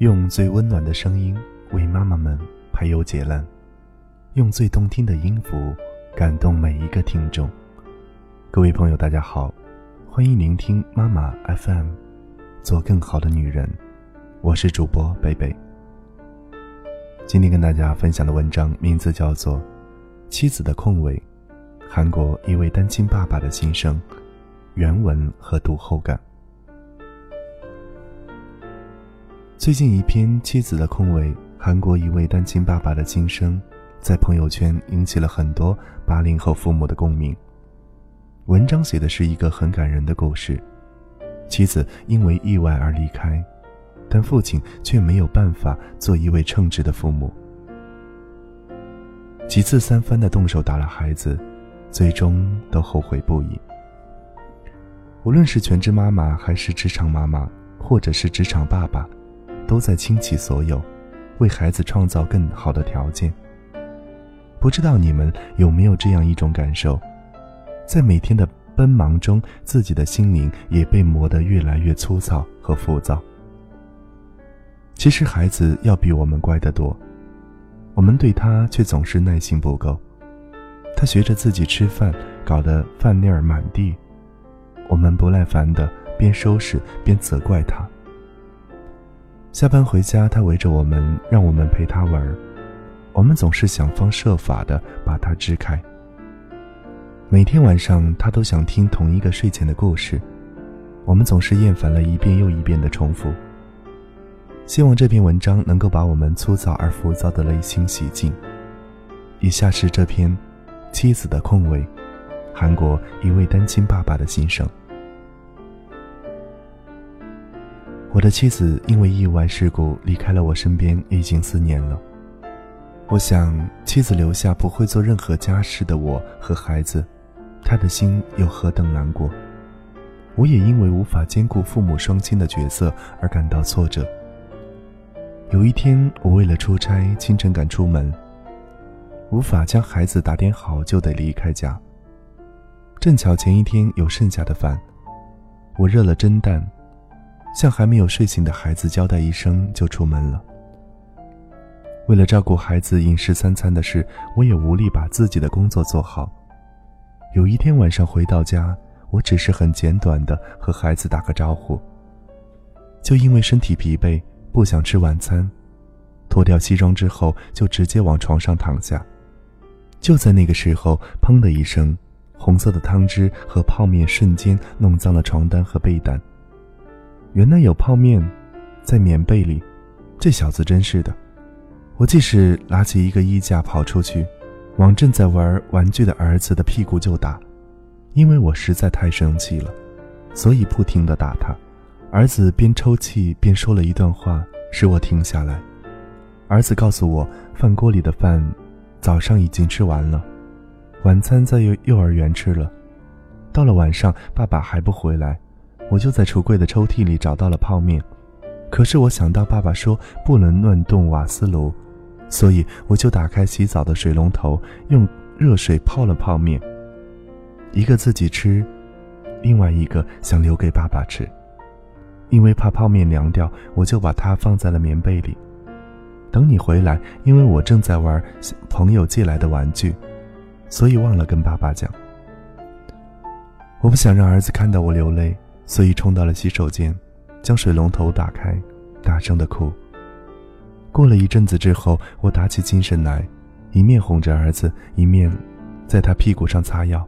用最温暖的声音为妈妈们排忧解难，用最动听的音符感动每一个听众。各位朋友，大家好，欢迎聆听妈妈 FM，做更好的女人。我是主播贝贝。今天跟大家分享的文章名字叫做《妻子的空位》，韩国一位单亲爸爸的心声，原文和读后感。最近一篇《妻子的空位》，韩国一位单亲爸爸的心声，在朋友圈引起了很多八零后父母的共鸣。文章写的是一个很感人的故事，妻子因为意外而离开。但父亲却没有办法做一位称职的父母，几次三番的动手打了孩子，最终都后悔不已。无论是全职妈妈，还是职场妈妈，或者是职场爸爸，都在倾其所有，为孩子创造更好的条件。不知道你们有没有这样一种感受，在每天的奔忙中，自己的心灵也被磨得越来越粗糙和浮躁。其实孩子要比我们乖得多，我们对他却总是耐心不够。他学着自己吃饭，搞得饭粒儿满地，我们不耐烦的边收拾边责怪他。下班回家，他围着我们，让我们陪他玩我们总是想方设法的把他支开。每天晚上，他都想听同一个睡前的故事，我们总是厌烦了一遍又一遍的重复。希望这篇文章能够把我们粗糙而浮躁的内心洗净。以下是这篇《妻子的空位》，韩国一位单亲爸爸的心声。我的妻子因为意外事故离开了我身边已经四年了。我想，妻子留下不会做任何家事的我和孩子，她的心有何等难过？我也因为无法兼顾父母双亲的角色而感到挫折。有一天，我为了出差，清晨赶出门，无法将孩子打点好，就得离开家。正巧前一天有剩下的饭，我热了蒸蛋，向还没有睡醒的孩子交代一声，就出门了。为了照顾孩子饮食三餐的事，我也无力把自己的工作做好。有一天晚上回到家，我只是很简短的和孩子打个招呼，就因为身体疲惫。不想吃晚餐，脱掉西装之后就直接往床上躺下。就在那个时候，砰的一声，红色的汤汁和泡面瞬间弄脏了床单和被单。原来有泡面在棉被里，这小子真是的！我即使拿起一个衣架跑出去，往正在玩玩具的儿子的屁股就打，因为我实在太生气了，所以不停的打他。儿子边抽泣边说了一段话，使我停下来。儿子告诉我，饭锅里的饭早上已经吃完了，晚餐在幼幼儿园吃了。到了晚上，爸爸还不回来，我就在橱柜的抽屉里找到了泡面。可是我想到爸爸说不能乱动瓦斯炉，所以我就打开洗澡的水龙头，用热水泡了泡面。一个自己吃，另外一个想留给爸爸吃。因为怕泡面凉掉，我就把它放在了棉被里。等你回来，因为我正在玩朋友借来的玩具，所以忘了跟爸爸讲。我不想让儿子看到我流泪，所以冲到了洗手间，将水龙头打开，大声的哭。过了一阵子之后，我打起精神来，一面哄着儿子，一面在他屁股上擦药，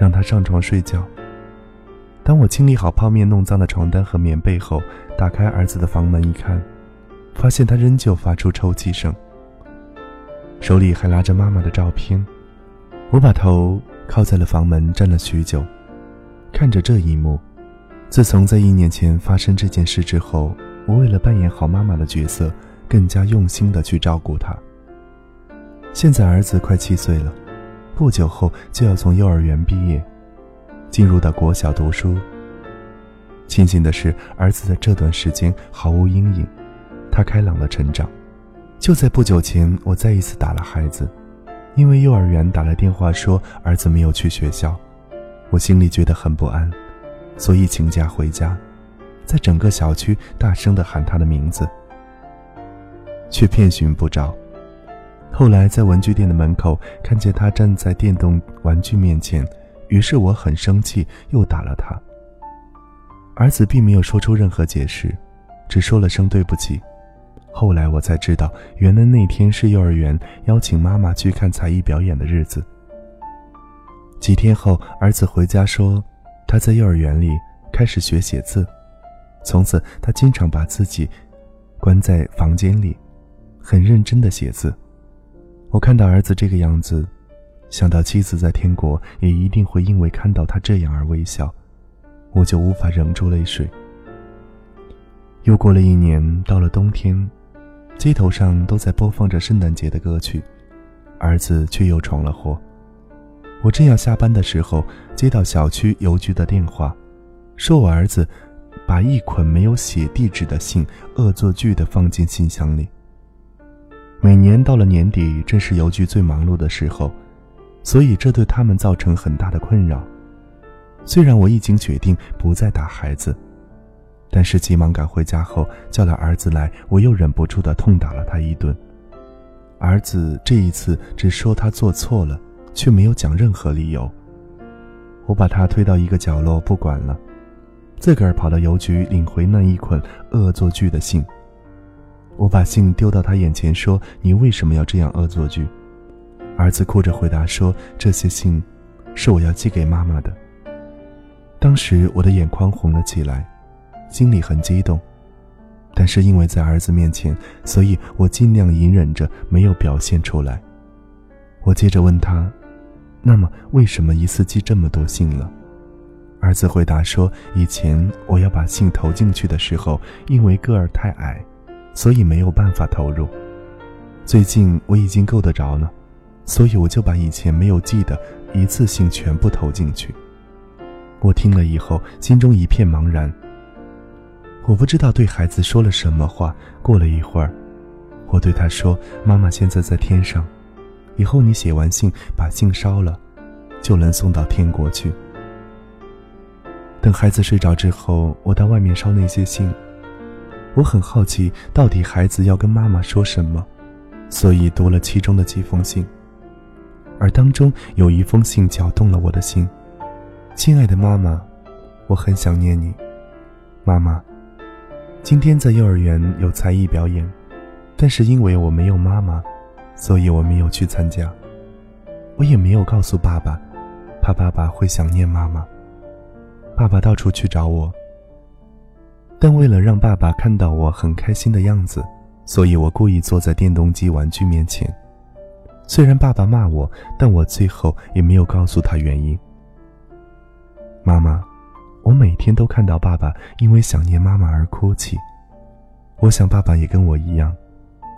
让他上床睡觉。当我清理好泡面弄脏的床单和棉被后，打开儿子的房门一看，发现他仍旧发出抽泣声，手里还拿着妈妈的照片。我把头靠在了房门，站了许久，看着这一幕。自从在一年前发生这件事之后，我为了扮演好妈妈的角色，更加用心的去照顾他。现在儿子快七岁了，不久后就要从幼儿园毕业。进入到国小读书。庆幸的是，儿子在这段时间毫无阴影，他开朗的成长。就在不久前，我再一次打了孩子，因为幼儿园打来电话说儿子没有去学校，我心里觉得很不安，所以请假回家。在整个小区大声地喊他的名字，却遍寻不着。后来在文具店的门口看见他站在电动玩具面前，于是我很生气，又打了他。儿子并没有说出任何解释，只说了声对不起。后来我才知道，原来那天是幼儿园邀请妈妈去看才艺表演的日子。几天后，儿子回家说，他在幼儿园里开始学写字，从此他经常把自己关在房间里，很认真的写字。我看到儿子这个样子，想到妻子在天国也一定会因为看到他这样而微笑，我就无法忍住泪水。又过了一年，到了冬天，街头上都在播放着圣诞节的歌曲，儿子却又闯了祸。我正要下班的时候，接到小区邮局的电话，说我儿子把一捆没有写地址的信恶作剧地放进信箱里。每年到了年底，正是邮局最忙碌的时候，所以这对他们造成很大的困扰。虽然我已经决定不再打孩子，但是急忙赶回家后叫了儿子来，我又忍不住的痛打了他一顿。儿子这一次只说他做错了，却没有讲任何理由。我把他推到一个角落不管了，自个儿跑到邮局领回那一捆恶作剧的信。我把信丢到他眼前，说：“你为什么要这样恶作剧？”儿子哭着回答说：“这些信，是我要寄给妈妈的。”当时我的眼眶红了起来，心里很激动，但是因为在儿子面前，所以我尽量隐忍着没有表现出来。我接着问他：“那么为什么一次寄这么多信了？”儿子回答说：“以前我要把信投进去的时候，因为个儿太矮。”所以没有办法投入。最近我已经够得着了，所以我就把以前没有寄的一次性全部投进去。我听了以后，心中一片茫然。我不知道对孩子说了什么话。过了一会儿，我对他说：“妈妈现在在天上，以后你写完信，把信烧了，就能送到天国去。”等孩子睡着之后，我到外面烧那些信。我很好奇，到底孩子要跟妈妈说什么，所以读了其中的几封信。而当中有一封信搅动了我的心：“亲爱的妈妈，我很想念你。妈妈，今天在幼儿园有才艺表演，但是因为我没有妈妈，所以我没有去参加。我也没有告诉爸爸，怕爸爸会想念妈妈。爸爸到处去找我。”但为了让爸爸看到我很开心的样子，所以我故意坐在电动机玩具面前。虽然爸爸骂我，但我最后也没有告诉他原因。妈妈，我每天都看到爸爸因为想念妈妈而哭泣。我想爸爸也跟我一样，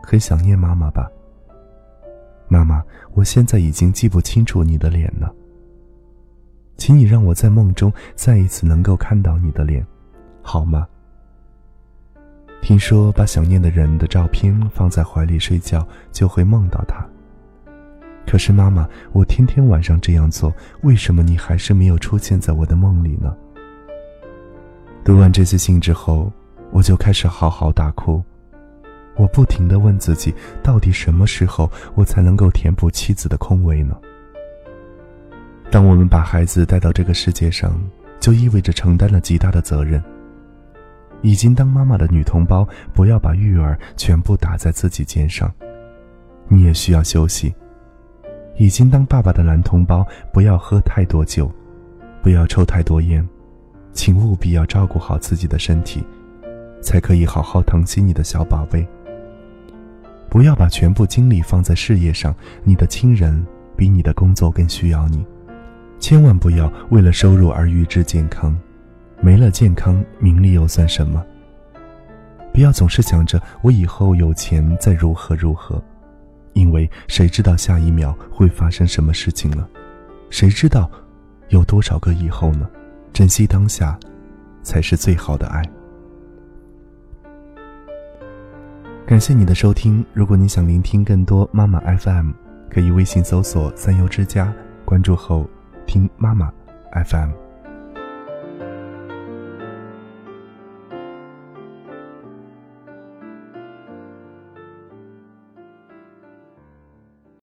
很想念妈妈吧。妈妈，我现在已经记不清楚你的脸了，请你让我在梦中再一次能够看到你的脸，好吗？听说把想念的人的照片放在怀里睡觉就会梦到他。可是妈妈，我天天晚上这样做，为什么你还是没有出现在我的梦里呢？读完这些信之后，我就开始嚎嚎大哭。我不停的问自己，到底什么时候我才能够填补妻子的空位呢？当我们把孩子带到这个世界上，就意味着承担了极大的责任。已经当妈妈的女同胞，不要把育儿全部打在自己肩上，你也需要休息。已经当爸爸的男同胞，不要喝太多酒，不要抽太多烟，请务必要照顾好自己的身体，才可以好好疼惜你的小宝贝。不要把全部精力放在事业上，你的亲人比你的工作更需要你，千万不要为了收入而预支健康。没了健康，名利又算什么？不要总是想着我以后有钱再如何如何，因为谁知道下一秒会发生什么事情了？谁知道有多少个以后呢？珍惜当下，才是最好的爱。感谢你的收听。如果你想聆听更多妈妈 FM，可以微信搜索“三优之家”，关注后听妈妈 FM。